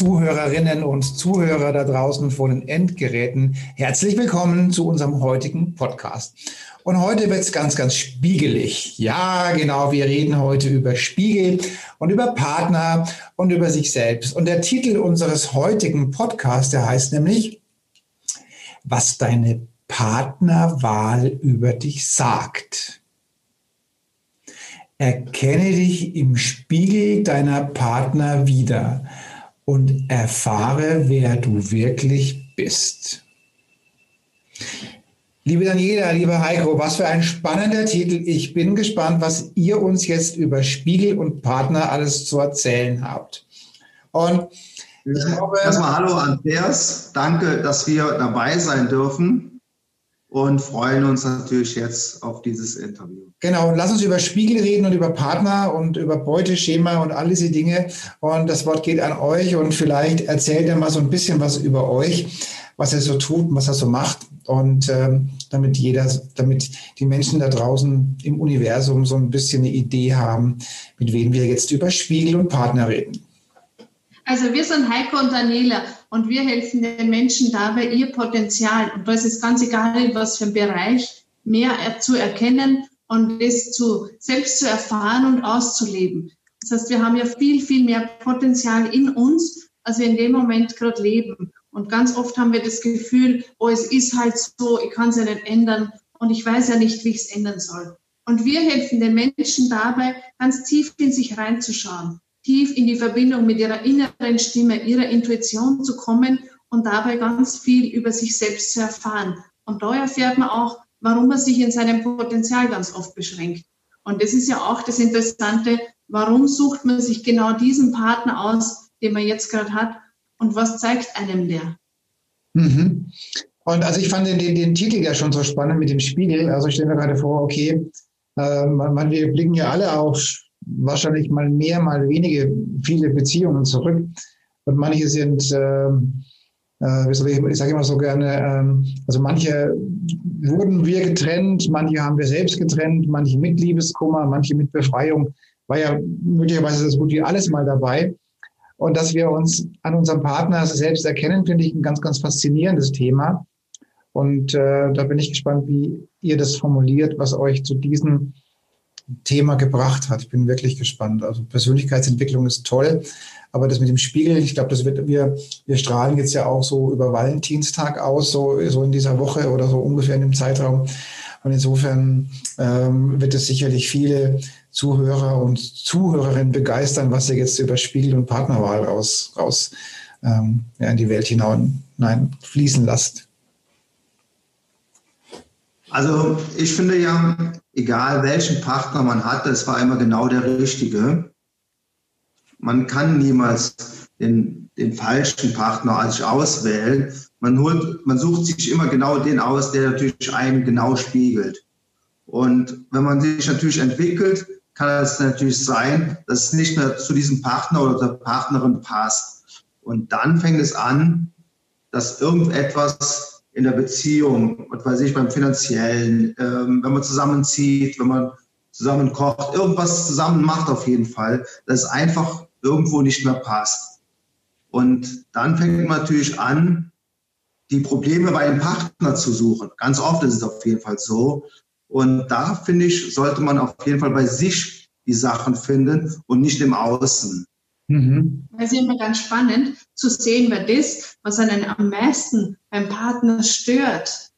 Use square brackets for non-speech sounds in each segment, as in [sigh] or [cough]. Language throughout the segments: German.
Zuhörerinnen und Zuhörer da draußen vor den Endgeräten. Herzlich willkommen zu unserem heutigen Podcast. Und heute wird es ganz, ganz spiegelig. Ja, genau, wir reden heute über Spiegel und über Partner und über sich selbst. Und der Titel unseres heutigen Podcasts, der heißt nämlich, was deine Partnerwahl über dich sagt. Erkenne dich im Spiegel deiner Partner wieder und erfahre, wer du wirklich bist. Liebe Daniela, lieber Heiko, was für ein spannender Titel. Ich bin gespannt, was ihr uns jetzt über Spiegel und Partner alles zu erzählen habt. Und ich glaube, erstmal hallo Andreas, danke, dass wir dabei sein dürfen und freuen uns natürlich jetzt auf dieses Interview. Genau, lass uns über Spiegel reden und über Partner und über Beuteschema und all diese Dinge. Und das Wort geht an euch und vielleicht erzählt ihr mal so ein bisschen was über euch, was er so tut, was er so macht. Und ähm, damit jeder, damit die Menschen da draußen im Universum so ein bisschen eine Idee haben, mit wem wir jetzt über Spiegel und Partner reden. Also wir sind Heiko und Daniela und wir helfen den Menschen dabei, ihr Potenzial, und da ist es ganz egal, in was für einem Bereich, mehr zu erkennen und es zu, selbst zu erfahren und auszuleben. Das heißt, wir haben ja viel, viel mehr Potenzial in uns, als wir in dem Moment gerade leben. Und ganz oft haben wir das Gefühl, oh, es ist halt so, ich kann es ja nicht ändern und ich weiß ja nicht, wie ich es ändern soll. Und wir helfen den Menschen dabei, ganz tief in sich reinzuschauen tief in die Verbindung mit ihrer inneren Stimme, ihrer Intuition zu kommen und dabei ganz viel über sich selbst zu erfahren. Und da erfährt man auch, warum man sich in seinem Potenzial ganz oft beschränkt. Und das ist ja auch das Interessante, warum sucht man sich genau diesen Partner aus, den man jetzt gerade hat und was zeigt einem der? Mhm. Und also ich fand den, den, Titel ja schon so spannend mit dem Spiegel. Also ich stelle mir gerade vor, okay, äh, man, wir blicken ja alle auf wahrscheinlich mal mehr, mal wenige, viele Beziehungen zurück. Und manche sind, äh, äh, ich, sage immer so gerne, äh, also manche wurden wir getrennt, manche haben wir selbst getrennt, manche mit Liebeskummer, manche mit Befreiung. War ja möglicherweise so gut wie alles mal dabei. Und dass wir uns an unserem Partner selbst erkennen, finde ich ein ganz, ganz faszinierendes Thema. Und äh, da bin ich gespannt, wie ihr das formuliert, was euch zu diesen Thema gebracht hat. Ich bin wirklich gespannt. Also Persönlichkeitsentwicklung ist toll, aber das mit dem Spiegel, ich glaube, das wird wir wir strahlen jetzt ja auch so über Valentinstag aus, so so in dieser Woche oder so ungefähr in dem Zeitraum. Und insofern ähm, wird es sicherlich viele Zuhörer und Zuhörerinnen begeistern, was ihr jetzt über Spiegel und Partnerwahl raus raus ähm, ja, in die Welt hinein, fließen lasst. Also ich finde ja, egal welchen Partner man hat, es war immer genau der richtige. Man kann niemals den, den falschen Partner sich auswählen. Man, holt, man sucht sich immer genau den aus, der natürlich einen genau spiegelt. Und wenn man sich natürlich entwickelt, kann es natürlich sein, dass es nicht mehr zu diesem Partner oder der Partnerin passt. Und dann fängt es an, dass irgendetwas in der Beziehung, was weiß ich, beim finanziellen, ähm, wenn man zusammenzieht, wenn man zusammen kocht, irgendwas zusammen macht auf jeden Fall, dass es einfach irgendwo nicht mehr passt. Und dann fängt man natürlich an, die Probleme bei dem Partner zu suchen. Ganz oft ist es auf jeden Fall so. Und da finde ich, sollte man auf jeden Fall bei sich die Sachen finden und nicht im Außen. Mhm. Das ist immer ganz spannend zu sehen, weil das, was einen am meisten beim Partner stört,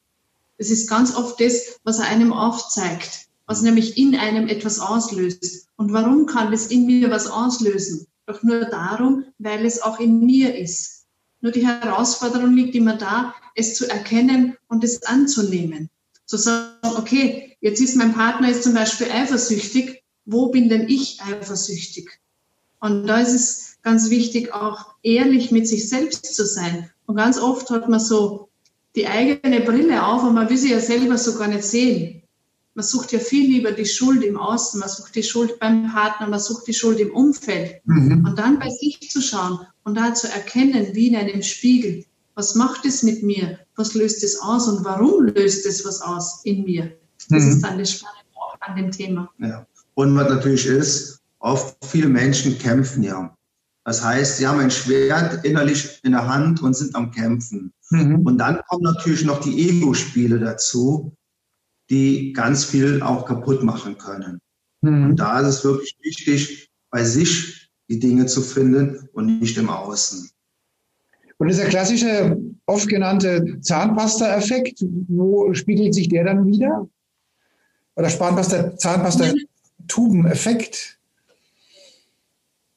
das ist ganz oft das, was er einem aufzeigt, was nämlich in einem etwas auslöst. Und warum kann das in mir was auslösen? Doch nur darum, weil es auch in mir ist. Nur die Herausforderung liegt immer da, es zu erkennen und es anzunehmen. Zu sagen, okay, jetzt ist mein Partner jetzt zum Beispiel eifersüchtig. Wo bin denn ich eifersüchtig? Und da ist es ganz wichtig, auch ehrlich mit sich selbst zu sein. Und ganz oft hat man so die eigene Brille auf und man will sie ja selber so gar nicht sehen. Man sucht ja viel lieber die Schuld im Außen, man sucht die Schuld beim Partner, man sucht die Schuld im Umfeld. Mhm. Und dann bei sich zu schauen und da zu erkennen, wie in einem Spiegel, was macht es mit mir? Was löst es aus und warum löst es was aus in mir? Das mhm. ist dann das Spannende auch an dem Thema. Ja. Und was natürlich ist, oft viele Menschen kämpfen ja. Das heißt, sie haben ein Schwert innerlich in der Hand und sind am Kämpfen. Mhm. Und dann kommen natürlich noch die Ego-Spiele dazu, die ganz viel auch kaputt machen können. Mhm. Und da ist es wirklich wichtig, bei sich die Dinge zu finden und nicht im Außen. Und dieser klassische, oft genannte Zahnpasta-Effekt, wo spiegelt sich der dann wieder? Oder Zahnpasta, Zahnpasta-Tuben-Effekt?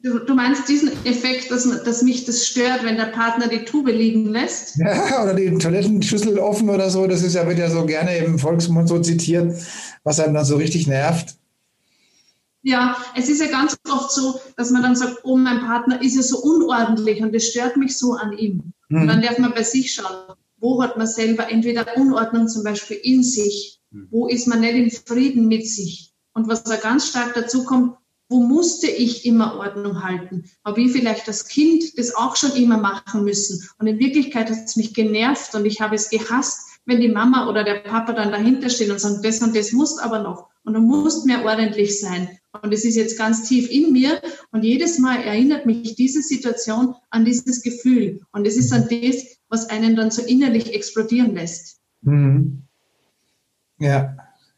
Du, du, meinst diesen Effekt, dass, dass mich das stört, wenn der Partner die Tube liegen lässt? [laughs] Ja, oder die Toilettenschüssel offen oder so. Das ist ja, wird ja so gerne im Volksmund so zitiert, was einem dann so richtig nervt. Ja, es ist ja ganz oft so, dass man dann sagt, oh, mein Partner ist ja so unordentlich und das stört mich so an ihm. Mhm. Und dann darf man bei sich schauen, wo hat man selber entweder Unordnung zum Beispiel in sich, mhm. wo ist man nicht in Frieden mit sich. Und was da ganz stark dazu kommt, wo musste ich immer Ordnung halten? Habe ich vielleicht das Kind das auch schon immer machen müssen? Und in Wirklichkeit hat es mich genervt und ich habe es gehasst, wenn die Mama oder der Papa dann dahinter stehen und sagen, das und das muss aber noch. Und du musst mehr ordentlich sein. Und es ist jetzt ganz tief in mir. Und jedes Mal erinnert mich diese Situation an dieses Gefühl. Und es ist dann das, was einen dann so innerlich explodieren lässt. Mhm. Ja,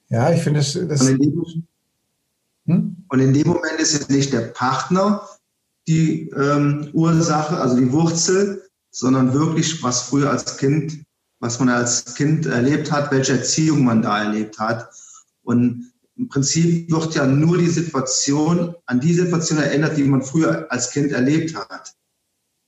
ja, ich finde das. das hm? Und in dem Moment ist es nicht der Partner die ähm, Ursache, also die Wurzel, sondern wirklich, was früher als Kind, was man als Kind erlebt hat, welche Erziehung man da erlebt hat. Und im Prinzip wird ja nur die Situation, an die Situation erinnert, die man früher als Kind erlebt hat.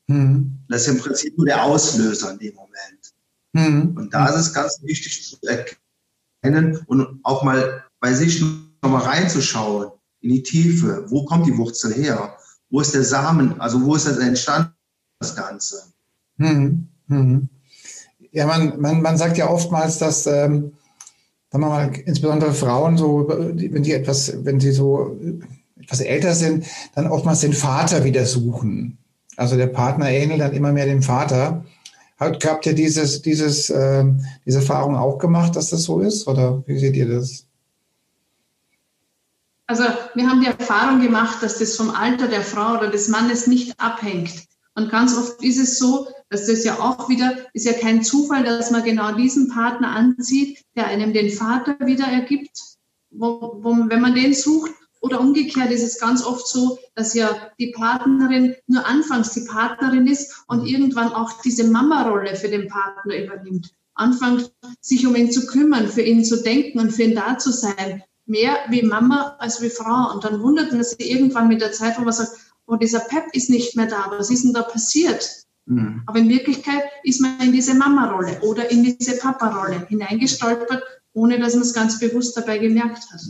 Mhm. Das ist im Prinzip nur der Auslöser in dem Moment. Mhm. Und da ist es ganz wichtig zu erkennen und auch mal bei sich nochmal reinzuschauen in die Tiefe. Wo kommt die Wurzel her? Wo ist der Samen? Also wo ist das entstanden, das Ganze? Hm, hm. Ja, man, man, man sagt ja oftmals, dass, ähm, sagen wir mal, insbesondere Frauen so, wenn die etwas, wenn sie so etwas älter sind, dann oftmals den Vater wieder suchen. Also der Partner ähnelt dann immer mehr dem Vater. Habt ihr dieses, dieses, äh, diese Erfahrung auch gemacht, dass das so ist? Oder wie seht ihr das? Also wir haben die Erfahrung gemacht, dass das vom Alter der Frau oder des Mannes nicht abhängt. Und ganz oft ist es so, dass das ja auch wieder, ist ja kein Zufall, dass man genau diesen Partner anzieht, der einem den Vater wieder ergibt, wo, wo, wenn man den sucht. Oder umgekehrt ist es ganz oft so, dass ja die Partnerin nur anfangs die Partnerin ist und irgendwann auch diese Mama-Rolle für den Partner übernimmt. Anfängt sich um ihn zu kümmern, für ihn zu denken und für ihn da zu sein mehr wie Mama als wie Frau. Und dann wundert man sich irgendwann mit der Zeit, wo man sagt, oh, dieser Pep ist nicht mehr da, was ist denn da passiert? Mhm. Aber in Wirklichkeit ist man in diese Mama-Rolle oder in diese Papa-Rolle hineingestolpert, ohne dass man es ganz bewusst dabei gemerkt hat.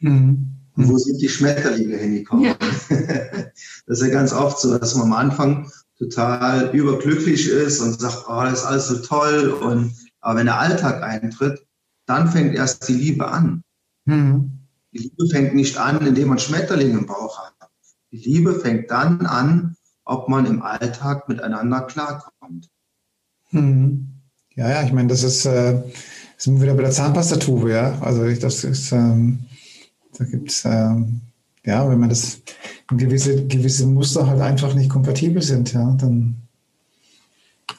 Mhm. Und wo sind die Schmetterlinge hingekommen? Ja. [laughs] Das ist ja ganz oft so, dass man am Anfang total überglücklich ist und sagt, oh, das ist alles so toll. Und, aber wenn der Alltag eintritt, dann fängt erst die Liebe an. Mhm. Die Liebe fängt nicht an, indem man Schmetterlinge im Bauch hat. Die Liebe fängt dann an, ob man im Alltag miteinander klarkommt. Mhm. Ja, ja, ich meine, das ist, äh, sind wir wieder bei der Zahnpastatube, ja. Also ich, das ist, ähm, da gibt es, ähm, ja, wenn man das gewisse, gewisse Muster halt einfach nicht kompatibel sind, ja, dann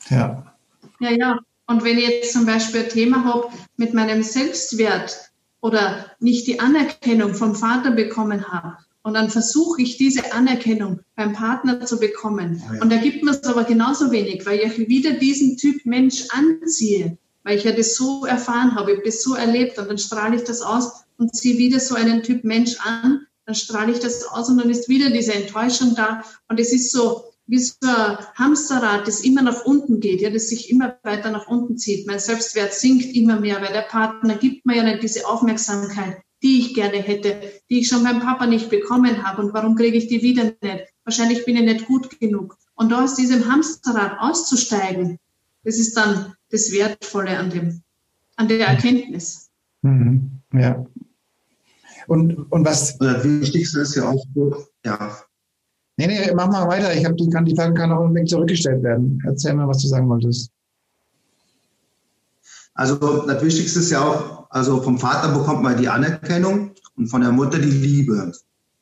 ja. Ja, ja. Und wenn ich jetzt zum Beispiel ein Thema habe mit meinem Selbstwert, oder nicht die Anerkennung vom Vater bekommen habe. Und dann versuche ich diese Anerkennung beim Partner zu bekommen. Oh ja. Und da gibt mir es aber genauso wenig, weil ich wieder diesen Typ Mensch anziehe, weil ich ja das so erfahren habe, ich habe das so erlebt und dann strahle ich das aus und ziehe wieder so einen Typ Mensch an, dann strahle ich das aus und dann ist wieder diese Enttäuschung da. Und es ist so, wie so ein Hamsterrad, das immer nach unten geht, ja, das sich immer weiter nach unten zieht. Mein Selbstwert sinkt immer mehr, weil der Partner gibt mir ja nicht diese Aufmerksamkeit, die ich gerne hätte, die ich schon beim Papa nicht bekommen habe. Und warum kriege ich die wieder nicht? Wahrscheinlich bin ich nicht gut genug. Und da aus diesem Hamsterrad auszusteigen, das ist dann das Wertvolle an dem, an der Erkenntnis. Mhm. Ja. Und, und was. Das Wichtigste ist ja auch, ja. Nee, nee, mach mal weiter. Ich habe die, kann, die Frage kann ein wenig zurückgestellt werden. Erzähl mal, was du sagen wolltest. Also das Wichtigste ist ja auch, also vom Vater bekommt man die Anerkennung und von der Mutter die Liebe.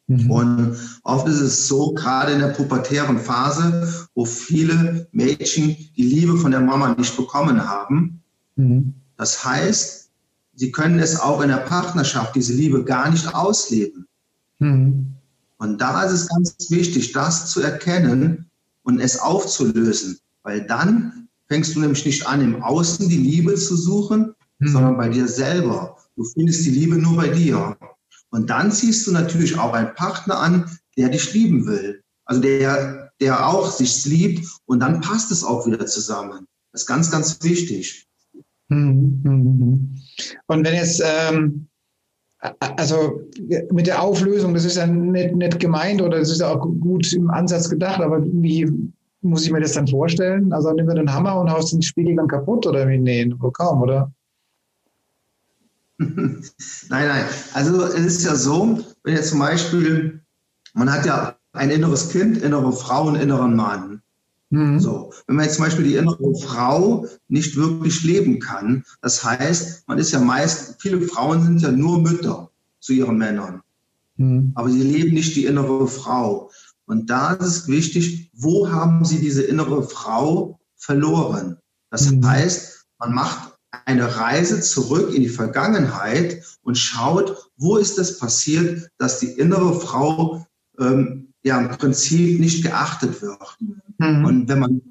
Mhm. Und oft ist es so, gerade in der pubertären Phase, wo viele Mädchen die Liebe von der Mama nicht bekommen haben. Mhm. Das heißt, sie können es auch in der Partnerschaft, diese Liebe gar nicht ausleben. Mhm. Und da ist es ganz wichtig, das zu erkennen und es aufzulösen, weil dann fängst du nämlich nicht an, im Außen die Liebe zu suchen, mhm. sondern bei dir selber. Du findest die Liebe nur bei dir. Und dann ziehst du natürlich auch einen Partner an, der dich lieben will. Also der, der auch sich liebt und dann passt es auch wieder zusammen. Das ist ganz, ganz wichtig. Mhm. Mhm. Und wenn jetzt, ähm, also mit der Auflösung, das ist ja nicht, nicht gemeint oder das ist ja auch gut im Ansatz gedacht, aber wie muss ich mir das dann vorstellen? Also nimm mir den Hammer und haust den Spiegel dann kaputt oder wie? Nee, wohl kaum, oder? [laughs] nein, nein. Also es ist ja so, wenn jetzt zum Beispiel, man hat ja ein inneres Kind, innere Frau und inneren Mann. Mhm. So, wenn man jetzt zum Beispiel die innere Frau nicht wirklich leben kann, das heißt, man ist ja meist, viele Frauen sind ja nur Mütter zu ihren Männern. Mhm. Aber sie leben nicht die innere Frau. Und da ist es wichtig, wo haben sie diese innere Frau verloren? Das mhm. heißt, man macht eine Reise zurück in die Vergangenheit und schaut, wo ist es passiert, dass die innere Frau ähm, ja im Prinzip nicht geachtet wird. Mhm. Und wenn man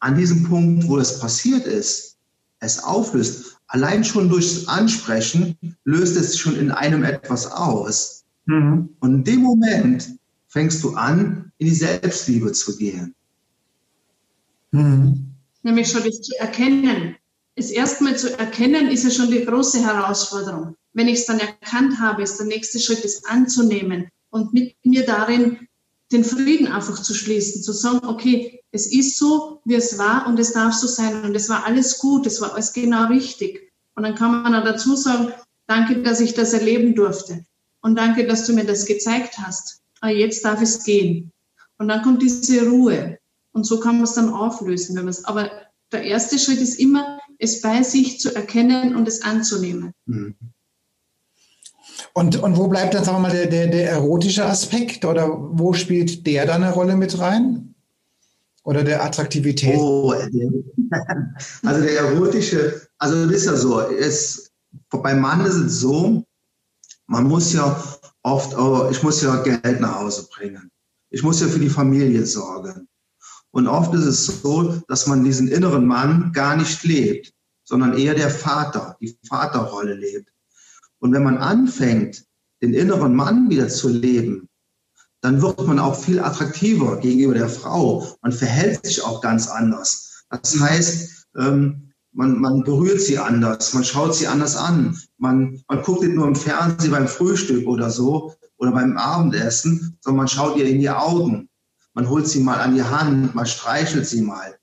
an diesem Punkt, wo das passiert ist, es auflöst, allein schon durchs Ansprechen löst es schon in einem etwas aus. Mhm. Und in dem Moment fängst du an, in die Selbstliebe zu gehen. Mhm. Nämlich schon dich zu erkennen. Es erstmal zu erkennen, ist ja schon die große Herausforderung. Wenn ich es dann erkannt habe, ist der nächste Schritt, es anzunehmen und mit mir darin den Frieden einfach zu schließen, zu sagen, okay, es ist so, wie es war und es darf so sein und es war alles gut, es war alles genau richtig. Und dann kann man auch dazu sagen, danke, dass ich das erleben durfte und danke, dass du mir das gezeigt hast. Aber jetzt darf es gehen. Und dann kommt diese Ruhe und so kann man es dann auflösen. Wenn aber der erste Schritt ist immer, es bei sich zu erkennen und es anzunehmen. Mhm. Und, und wo bleibt dann, sagen wir mal, der, der, der erotische Aspekt oder wo spielt der dann eine Rolle mit rein? Oder der Attraktivität? Oh, [laughs] also der erotische, also das ist ja so, es, beim Mann ist es so, man muss ja oft, oh, ich muss ja Geld nach Hause bringen. Ich muss ja für die Familie sorgen. Und oft ist es so, dass man diesen inneren Mann gar nicht lebt, sondern eher der Vater, die Vaterrolle lebt. Und wenn man anfängt, den inneren Mann wieder zu leben, dann wird man auch viel attraktiver gegenüber der Frau. Man verhält sich auch ganz anders. Das heißt, ähm, man, man berührt sie anders, man schaut sie anders an. Man, man guckt nicht nur im Fernsehen beim Frühstück oder so oder beim Abendessen, sondern man schaut ihr in die Augen. Man holt sie mal an die Hand, man streichelt sie mal.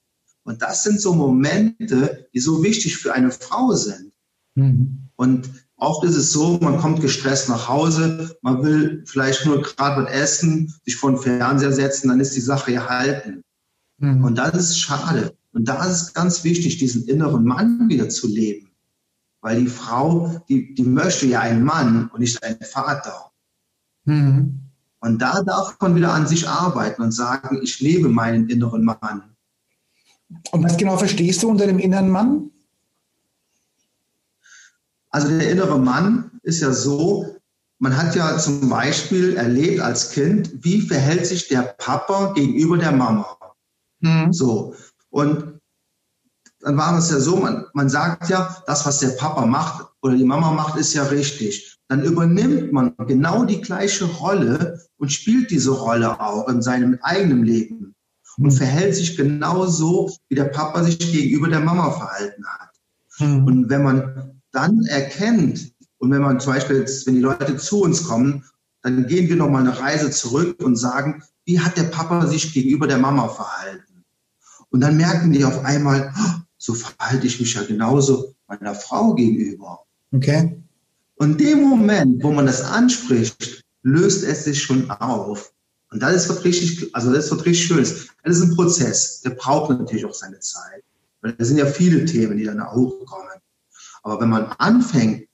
Und das sind so Momente, die so wichtig für eine Frau sind. Mhm. Und Oft ist es so, man kommt gestresst nach Hause, man will vielleicht nur gerade was essen, sich vor den Fernseher setzen, dann ist die Sache erhalten. Mhm. Und das ist schade. Und da ist es ganz wichtig, diesen inneren Mann wieder zu leben. Weil die Frau, die, die möchte ja einen Mann und nicht einen Vater. Mhm. Und da darf man wieder an sich arbeiten und sagen, ich lebe meinen inneren Mann. Und was genau verstehst du unter dem inneren Mann? Also der innere Mann ist ja so, man hat ja zum Beispiel erlebt als Kind, wie verhält sich der Papa gegenüber der Mama. Mhm. So. Und dann war es ja so, man, man sagt ja, das, was der Papa macht oder die Mama macht, ist ja richtig. Dann übernimmt man genau die gleiche Rolle und spielt diese Rolle auch in seinem eigenen Leben und mhm. verhält sich genauso, wie der Papa sich gegenüber der Mama verhalten hat. Mhm. Und wenn man dann erkennt, Und wenn man zum Beispiel jetzt, wenn die Leute zu uns kommen, dann gehen wir nochmal eine Reise zurück und sagen, wie hat der Papa sich gegenüber der Mama verhalten? Und dann merken die auf einmal, oh, so verhalte ich mich ja genauso meiner Frau gegenüber. Okay. Und dem Moment, wo man das anspricht, löst es sich schon auf. Und das ist was richtig, also das ist was richtig Schönes. Das ist ein Prozess. Der braucht natürlich auch seine Zeit. Weil da sind ja viele Themen, die dann hochkommen. Aber wenn man anfängt,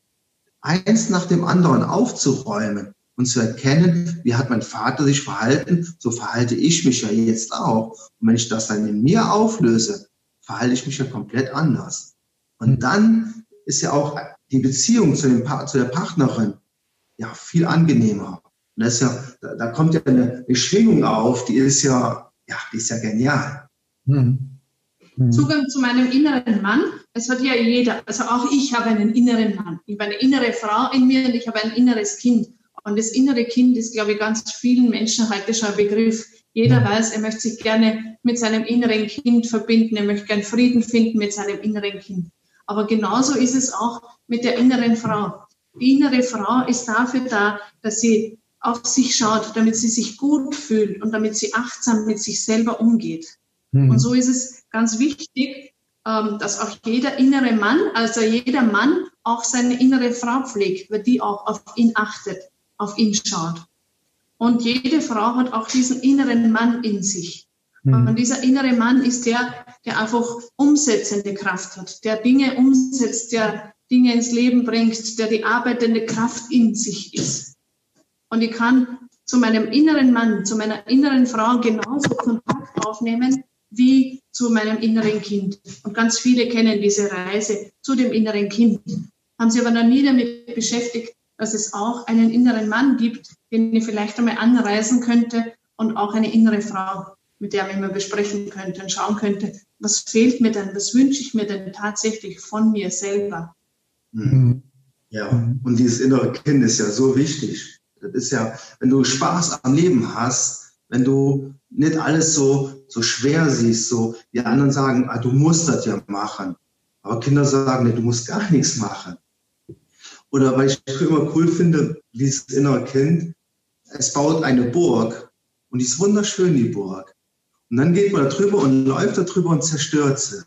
eins nach dem anderen aufzuräumen und zu erkennen, wie hat mein Vater sich verhalten, so verhalte ich mich ja jetzt auch. Und wenn ich das dann in mir auflöse, verhalte ich mich ja komplett anders. Und dann ist ja auch die Beziehung zu, dem, zu der Partnerin ja viel angenehmer. Und das ist ja, da, da kommt ja eine, eine, Schwingung auf, die ist ja, ja, die ist ja genial. Hm. Hm. Zugang zu meinem inneren Mann, es hat ja jeder, also auch ich habe einen inneren Mann. Ich habe eine innere Frau in mir und ich habe ein inneres Kind. Und das innere Kind ist, glaube ich, ganz vielen Menschen heute schon ein Begriff. Jeder weiß, er möchte sich gerne mit seinem inneren Kind verbinden, er möchte gerne Frieden finden mit seinem inneren Kind. Aber genauso ist es auch mit der inneren Frau. Die innere Frau ist dafür da, dass sie auf sich schaut, damit sie sich gut fühlt und damit sie achtsam mit sich selber umgeht. Mhm. Und so ist es ganz wichtig, ähm, dass auch jeder innere Mann, also jeder Mann auch seine innere Frau pflegt, weil die auch auf ihn achtet, auf ihn schaut. Und jede Frau hat auch diesen inneren Mann in sich. Mhm. Und dieser innere Mann ist der, der einfach umsetzende Kraft hat, der Dinge umsetzt, der Dinge ins Leben bringt, der die arbeitende Kraft in sich ist. Und ich kann zu meinem inneren Mann, zu meiner inneren Frau genauso Kontakt aufnehmen wie zu meinem inneren Kind. Und ganz viele kennen diese Reise zu dem inneren Kind, haben sich aber noch nie damit beschäftigt, dass es auch einen inneren Mann gibt, den ich vielleicht einmal anreisen könnte und auch eine innere Frau, mit der man mal besprechen könnte und schauen könnte, was fehlt mir denn, was wünsche ich mir denn tatsächlich von mir selber. Mhm. Ja, und dieses innere Kind ist ja so wichtig. Das ist ja, wenn du Spaß am Leben hast, wenn du nicht alles so, so schwer siehst, so die anderen sagen, ah, du musst das ja machen. Aber Kinder sagen, nee, du musst gar nichts machen. Oder weil ich immer cool finde, dieses innere Kind, es baut eine Burg und die ist wunderschön, die Burg. Und dann geht man da drüber und läuft da drüber und zerstört sie.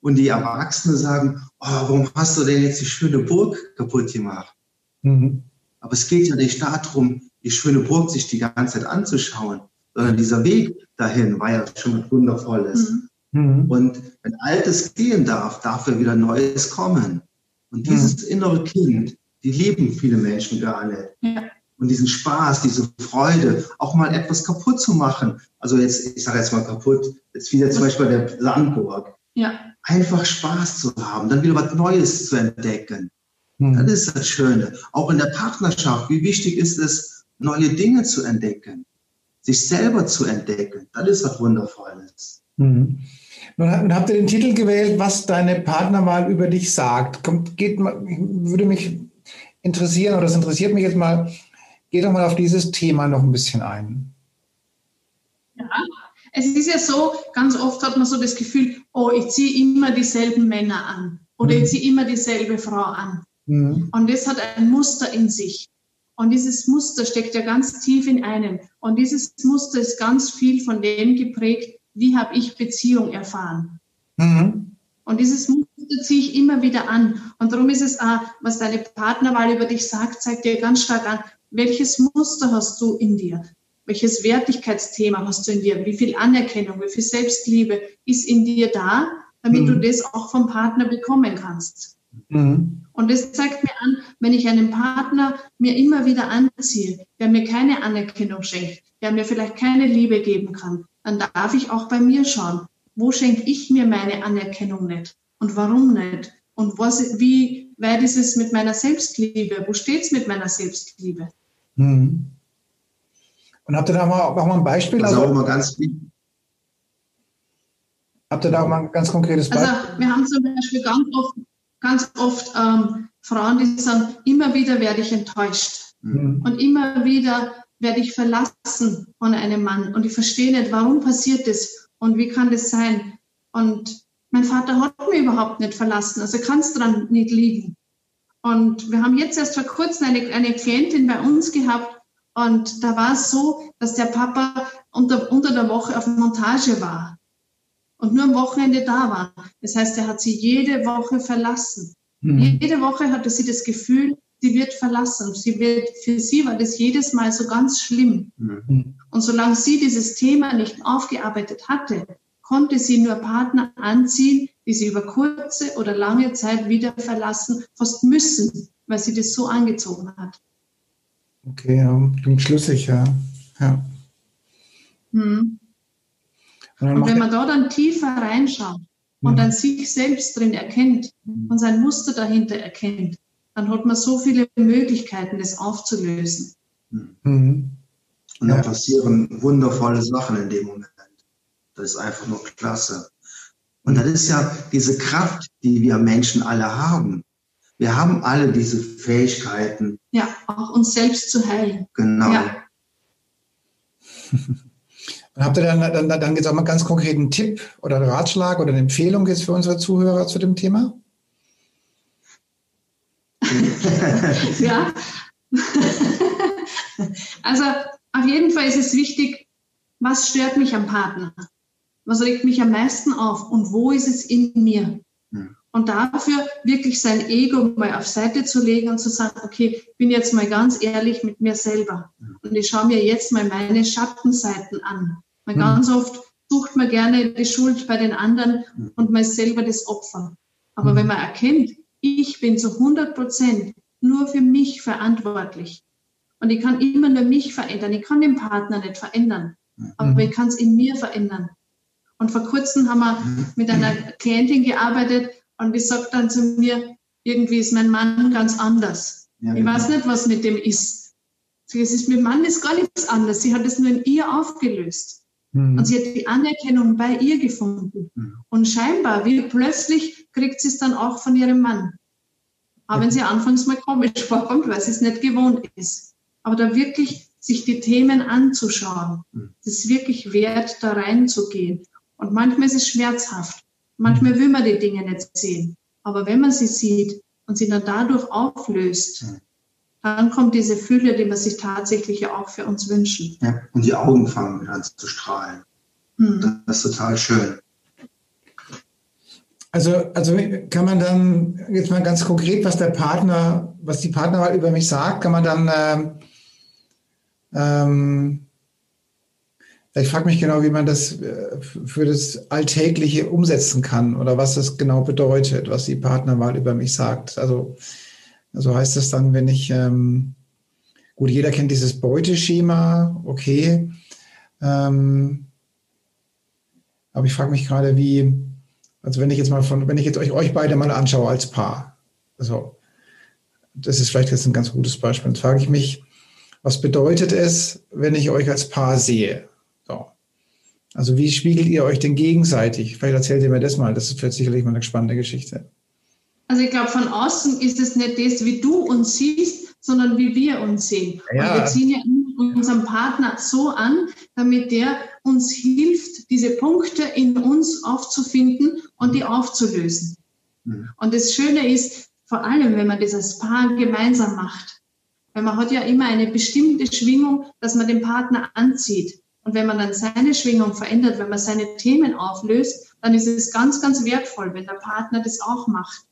Und die Erwachsenen sagen, oh, warum hast du denn jetzt die schöne Burg kaputt gemacht? Mhm. Aber es geht ja nicht darum, die schöne Burg sich die ganze Zeit anzuschauen, sondern dieser Weg dahin war ja schon wundervolles. Mhm. mhm. Und wenn Altes gehen darf, darf ja wieder Neues kommen. Und dieses mhm. innere Kind, die lieben viele Menschen gar nicht. Ja. Und diesen Spaß, diese Freude, auch mal etwas kaputt zu machen. Also jetzt, ich sage jetzt mal kaputt, jetzt wieder zum Beispiel der Sandburg. Ja. Einfach Spaß zu haben, dann wieder was Neues zu entdecken. Mhm. Das ist das Schöne. Auch in der Partnerschaft, wie wichtig ist es, neue Dinge zu entdecken, sich selber zu entdecken. Das ist was Wundervolles. Mhm. Nun habt ihr den Titel gewählt, was deine Partnerwahl über dich sagt. Kommt, geht mal, würde mich interessieren, oder das interessiert mich jetzt mal, geht doch mal auf dieses Thema noch ein bisschen ein. Ja, es ist ja so, ganz oft hat man so das Gefühl, oh, ich ziehe immer dieselben Männer an oder mhm. ich ziehe immer dieselbe Frau an. Mhm. Und das hat ein Muster in sich. Und dieses Muster steckt ja ganz tief in einem. Und dieses Muster ist ganz viel von dem geprägt, wie habe ich Beziehung erfahren. Mhm. Und dieses Muster ziehe ich immer wieder an. Und darum ist es auch, was deine Partnerwahl über dich sagt, zeigt dir ganz stark an, welches Muster hast du in dir? Welches Wertigkeitsthema hast du in dir? Wie viel Anerkennung, wie viel Selbstliebe ist in dir da, damit mhm. du das auch vom Partner bekommen kannst? Mhm. Und das zeigt mir an, wenn ich einen Partner mir immer wieder anziehe, der mir keine Anerkennung schenkt, der mir vielleicht keine Liebe geben kann, dann darf ich auch bei mir schauen, wo schenke ich mir meine Anerkennung nicht und warum nicht? Und was, wie weit ist es mit meiner Selbstliebe? Wo steht es mit meiner Selbstliebe? Hm. Und habt ihr da mal, auch mal ein Beispiel? Also, auch mal ganz Habt ihr da auch mal ein ganz konkretes also, Beispiel? Also wir haben zum Beispiel ganz oft, ganz oft ähm, Frauen, die sagen, immer wieder werde ich enttäuscht. Mhm. Und immer wieder werde ich verlassen von einem Mann und ich verstehe nicht, warum passiert das und wie kann das sein? Und mein Vater hat mich überhaupt nicht verlassen, also kann es daran nicht liegen. Und wir haben jetzt erst vor kurzem eine, eine Klientin bei uns gehabt und da war es so, dass der Papa unter, unter der Woche auf Montage war und nur am Wochenende da war. Das heißt, er hat sie jede Woche verlassen. Mhm. Jede Woche hatte sie das Gefühl, sie wird verlassen. Sie wird, für sie war das jedes Mal so ganz schlimm. Mhm. Und solange sie dieses Thema nicht aufgearbeitet hatte, konnte sie nur Partner anziehen, die sie über kurze oder lange Zeit wieder verlassen, fast müssen, weil sie das so angezogen hat. Okay, ja, klingt schlüssig, ja. ja. Hm. Und, und wenn man da dann tiefer reinschaut und mhm. dann sich selbst drin erkennt und sein Muster dahinter erkennt, dann hat man so viele Möglichkeiten, das aufzulösen. Mhm. Und dann ja. passieren wundervolle Sachen in dem Moment. Das ist einfach nur klasse. Und das ist ja diese Kraft, die wir Menschen alle haben. Wir haben alle diese Fähigkeiten. Ja, auch uns selbst zu heilen. Genau. Ja. [laughs] Habt ihr dann, dann, dann jetzt auch mal ganz konkreten Tipp oder einen Ratschlag oder eine Empfehlung jetzt für unsere Zuhörer zu dem Thema? [laughs] ja. also auf jeden Fall ist es wichtig, was stört mich am Partner? Was regt mich am meisten auf und wo ist es in mir? Hm. Und dafür wirklich sein Ego mal auf Seite zu legen und zu sagen, okay, ich bin jetzt mal ganz ehrlich mit mir selber. Hm. Und ich schaue mir jetzt mal meine Schattenseiten an. Man hm. ganz oft sucht man gerne die Schuld bei den anderen hm. und man ist selber das Opfer. Aber hm. wenn man erkennt, ich bin zu 100 Prozent nur für mich verantwortlich. Und ich kann immer nur mich verändern. Ich kann den Partner nicht verändern. Aber mhm. ich kann es in mir verändern. Und vor kurzem haben wir mhm. mit einer Klientin gearbeitet und die sagt dann zu mir, irgendwie ist mein Mann ganz anders. Ja, ich genau. weiß nicht, was mit dem ist. Es ist mit Mann ist gar nichts anders. Sie hat es nur in ihr aufgelöst. Mhm. Und sie hat die Anerkennung bei ihr gefunden. Mhm. Und scheinbar, wie plötzlich kriegt sie es dann auch von ihrem Mann. Auch wenn sie anfangs mal komisch [laughs] vorkommt, weil sie es nicht gewohnt ist. Aber da wirklich sich die Themen anzuschauen, mhm. das ist wirklich wert, da reinzugehen. Und manchmal ist es schmerzhaft. Manchmal will man die Dinge nicht sehen. Aber wenn man sie sieht und sie dann dadurch auflöst, dann kommt diese Fülle, die man sich tatsächlich ja auch für uns wünschen. Ja, und die Augen fangen wieder an zu strahlen. Mhm. Das ist total schön. Also, also kann man dann jetzt mal ganz konkret, was der Partner, was die Partnerwahl über mich sagt, kann man dann ähm, ähm, ich frage mich genau, wie man das äh, für das Alltägliche umsetzen kann oder was das genau bedeutet, was die Partnerwahl über mich sagt. Also, also heißt das dann, wenn ich, ähm, gut, jeder kennt dieses Beuteschema, okay. Ähm, aber ich frage mich gerade, wie, also wenn ich jetzt mal von, wenn ich jetzt euch, euch beide mal anschaue als Paar, also das ist vielleicht jetzt ein ganz gutes Beispiel, dann frage ich mich, was bedeutet es, wenn ich euch als Paar sehe? So. Also wie spiegelt ihr euch denn gegenseitig? Vielleicht erzählt ihr mir das mal. Das wird sicherlich mal eine spannende Geschichte. Also ich glaube, von außen ist es nicht das, wie du uns siehst, sondern wie wir uns sehen. Ja. Und wir ziehen ja unseren Partner so an, damit der uns hilft, diese Punkte in uns aufzufinden und die aufzulösen. Mhm. Und das Schöne ist, vor allem, wenn man das als Paar gemeinsam macht, weil man hat ja immer eine bestimmte Schwingung, dass man den Partner anzieht. Und wenn man dann seine Schwingung verändert, wenn man seine Themen auflöst, dann ist es ganz, ganz wertvoll, wenn der Partner das auch macht.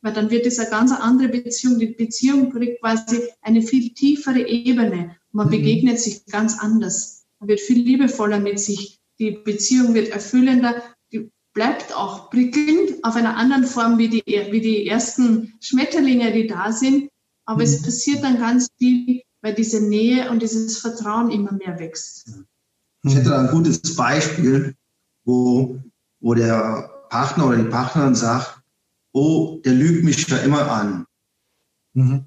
Weil dann wird es eine ganz andere Beziehung. Die Beziehung kriegt quasi eine viel tiefere Ebene. Man mhm. begegnet sich ganz anders. Man wird viel liebevoller mit sich. Die Beziehung wird erfüllender. Die bleibt auch prickelnd auf einer anderen Form wie die, wie die ersten Schmetterlinge, die da sind. Aber mhm. es passiert dann ganz viel, weil diese Nähe und dieses Vertrauen immer mehr wächst. Ich hätte da ein gutes Beispiel, wo, wo der Partner oder die Partnerin sagt, oh, der lügt mich ja immer an. Mhm.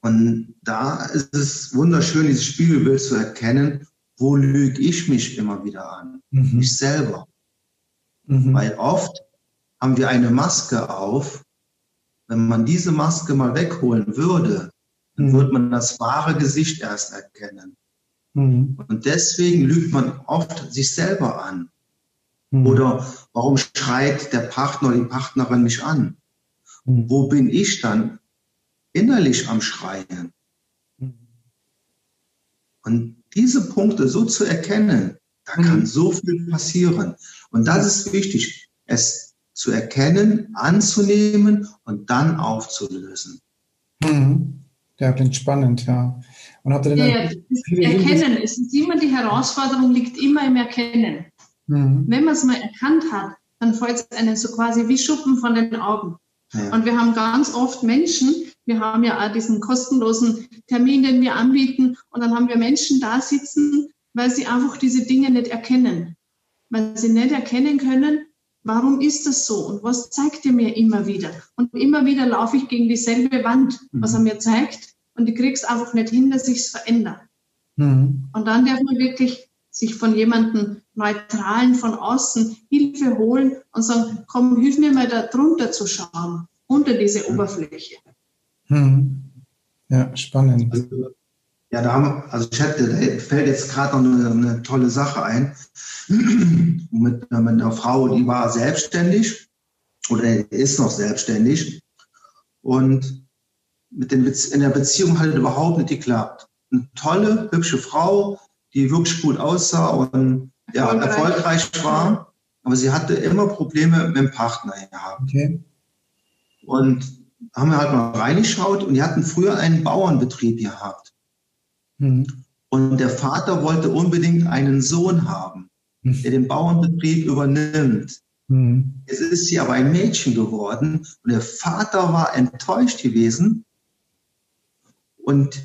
Und da ist es wunderschön, dieses Spiegelbild zu erkennen, wo lüge ich mich immer wieder an? Mhm. Ich selber. Mhm. Weil oft haben wir eine Maske auf. Wenn man diese Maske mal wegholen würde, dann mhm. würde man das wahre Gesicht erst erkennen. Mhm. Und deswegen lügt man oft sich selber an. Mhm. Oder warum schreit der Partner oder die Partnerin mich an? Mhm. Wo bin ich dann innerlich am Schreien? Mhm. Und diese Punkte so zu erkennen, da kann mhm. so viel passieren. Und das ist wichtig, es zu erkennen, anzunehmen und dann aufzulösen. Mhm. Ja, klingt spannend, ja. Und habt ihr denn ja, Erkennen, es ist immer die Herausforderung, liegt immer im Erkennen. Mhm. Wenn man es mal erkannt hat, dann fällt es einem so quasi wie Schuppen von den Augen. Ja. Und wir haben ganz oft Menschen, wir haben ja auch diesen kostenlosen Termin, den wir anbieten, und dann haben wir Menschen da sitzen, weil sie einfach diese Dinge nicht erkennen. Weil sie nicht erkennen können, warum ist das so und was zeigt er mir immer wieder? Und immer wieder laufe ich gegen dieselbe Wand, was er mhm. mir zeigt, und ich kriege es einfach nicht hin, dass ich es verändere. Mhm. Und dann darf man wirklich sich von jemandem Neutralen von außen Hilfe holen und sagen, komm, hilf mir mal da drunter zu schauen, unter diese mhm. Oberfläche. Mhm. Ja, spannend. Also, ja, da haben wir, also ich hätte, da fällt jetzt gerade noch eine, eine, tolle Sache ein. mit, mit einer Frau, die war selbstständig oder ist noch selbstständig und mit den, in der Beziehung hat es überhaupt nicht geklappt. Eine tolle, hübsche Frau, die wirklich gut aussah und ja, erfolgreich war, aber sie hatte immer Probleme mit dem Partner gehabt. Okay. Und haben wir halt mal reingeschaut und die hatten früher einen Bauernbetrieb gehabt. Mhm. Und der Vater wollte unbedingt einen Sohn haben, mhm. der den Bauernbetrieb übernimmt. Mhm. Jetzt ist sie aber ein Mädchen geworden und der Vater war enttäuscht gewesen. Und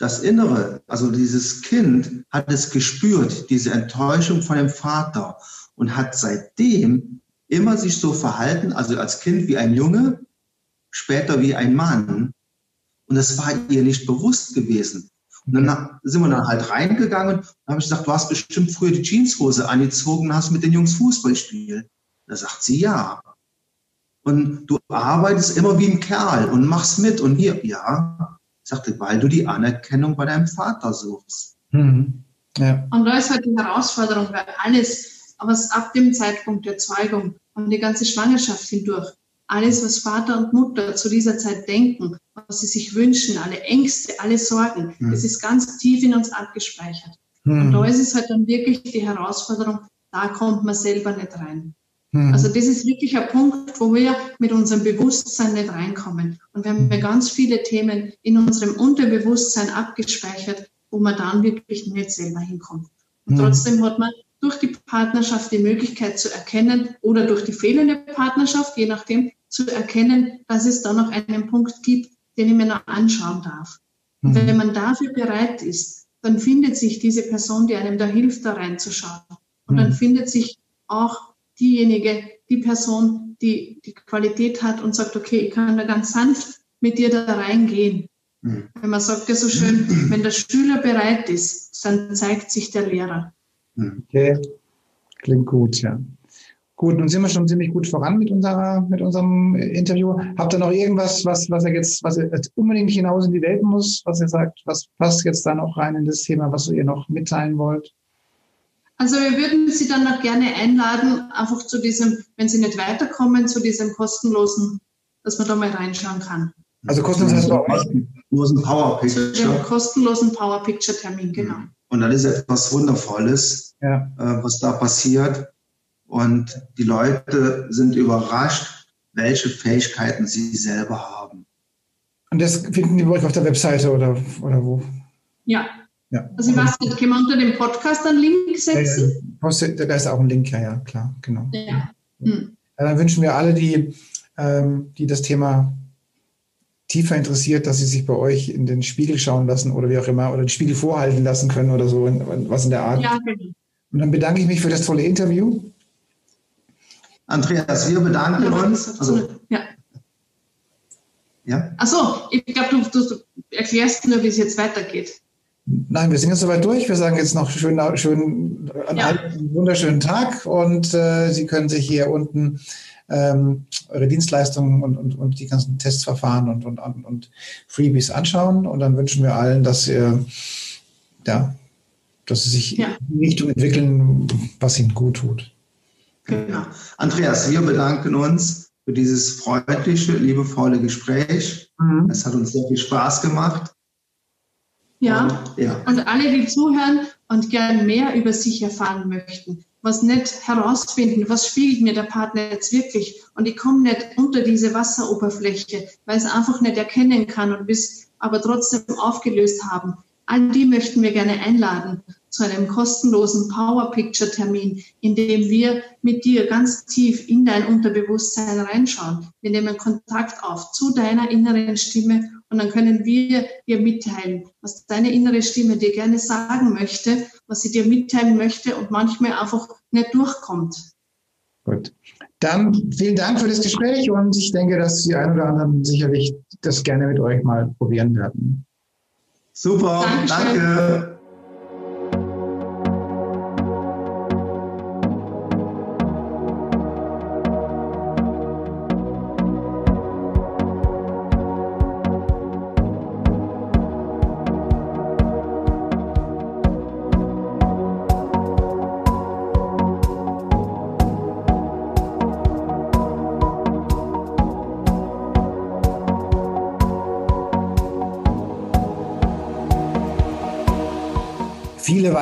das Innere, also dieses Kind, hat es gespürt, diese Enttäuschung von dem Vater und hat seitdem immer sich so verhalten, also als Kind wie ein Junge, später wie ein Mann. Und das war ihr nicht bewusst gewesen. Und dann sind wir dann halt reingegangen und habe ich gesagt, du hast bestimmt früher die Jeanshose angezogen und hast mit den Jungs Fußball gespielt. Da sagt sie ja. Und du arbeitest immer wie ein Kerl und machst mit und hier, ja. Ich sagte, weil du die Anerkennung bei deinem Vater suchst. Mhm. Ja. Und da ist halt die Herausforderung, weil alles, aber ab dem Zeitpunkt der Zeugung und die ganze Schwangerschaft hindurch, alles, was Vater und Mutter zu dieser Zeit denken, was sie sich wünschen, alle Ängste, alle Sorgen, mhm. das ist ganz tief in uns abgespeichert. Mhm. Und da ist es halt dann wirklich die Herausforderung, da kommt man selber nicht rein. Mhm. Also das ist wirklich ein Punkt, wo wir mit unserem Bewusstsein nicht reinkommen. Und wir haben ja ganz viele Themen in unserem Unterbewusstsein abgespeichert, wo man dann wirklich nicht selber hinkommt. Und hm. trotzdem hat man durch die Partnerschaft die Möglichkeit zu erkennen oder durch die fehlende Partnerschaft, je nachdem, zu erkennen, dass es da noch einen Punkt gibt, den ich mir noch anschauen darf. Und mhm. wenn man dafür bereit ist, dann findet sich diese Person, die einem da hilft, da reinzuschauen. Und mhm. dann findet sich auch diejenige, die Person, die die Qualität hat und sagt, okay, ich kann da ganz sanft mit dir da reingehen. Mhm. Wenn man sagt ja so schön, wenn der Schüler bereit ist, dann zeigt sich der Lehrer. Mhm. Okay, klingt gut, ja. Gut, nun sind wir schon ziemlich gut voran mit unserer, mit unserem Interview. Habt ihr noch irgendwas, was, was ihr jetzt, was ihr jetzt unbedingt hinaus in die Welt muss, was ihr sagt, was passt jetzt da noch rein in das Thema, was ihr noch mitteilen wollt? Also wir würden Sie dann noch gerne einladen, einfach zu diesem, wenn Sie nicht weiterkommen, zu diesem kostenlosen, dass man da mal reinschauen kann. Also kostenlos heißt auch kostenlosen Power Picture. Den kostenlosen Power Picture Termin, genau. Und das ist etwas Wundervolles, ja. äh, was da passiert. Und die Leute sind überrascht, welche Fähigkeiten sie selber haben. Und das finden die bei euch auf der Webseite oder, oder wo? Ja. Ja. Also ich weiß nicht, können wir unter dem Podcast einen Link setzen? Ja, ja. Da ist auch ein Link, ja, ja, klar, genau. Ja. Hm. Dann wünschen wir alle, die, ähm, die das Thema tiefer interessiert, dass sie sich bei euch in den Spiegel schauen lassen oder wie auch immer, oder den Spiegel vorhalten lassen können oder so, was in der Art. Ja, genau. Und dann bedanke ich mich für das tolle Interview. Andreas, wir bedanken uns. Also, ja. Ja? Achso, ich glaube, du, du, erklärst nur, wie es jetzt weitergeht. Nein, wir sind jetzt soweit durch. Wir sagen jetzt noch schön, schön ja. einen wunderschönen Tag und äh, Sie können sich hier unten ähm, eure Dienstleistungen und, und, und die ganzen Testverfahren und, und, und Freebies anschauen. Und dann wünschen wir allen, dass ihr, ja, dass sie sich ja. in die Richtung entwickeln, was ihnen gut tut. Genau. Andreas, wir bedanken uns. für dieses freundliche, liebevolle Gespräch. Mhm. Es hat uns sehr viel Spaß gemacht. Ja. Und, ja. und alle, die zuhören und gern mehr über sich erfahren möchten, was nicht herausfinden, was spiegelt mir der Partner jetzt wirklich und ich komme nicht unter diese Wasseroberfläche, weil es einfach nicht erkennen kann und bis aber trotzdem aufgelöst haben. All die möchten wir gerne einladen zu einem kostenlosen Power Picture Termin, in dem wir mit dir ganz tief in dein Unterbewusstsein reinschauen. Wir nehmen Kontakt auf zu deiner inneren Stimme und dann können wir dir mitteilen, was deine innere Stimme dir gerne sagen möchte, was sie dir mitteilen möchte und manchmal einfach nicht durchkommt. Gut. Dann vielen Dank für das Gespräch und ich denke, dass die einen oder anderen sicherlich das gerne mit euch mal probieren werden. Super, Dankeschön. danke.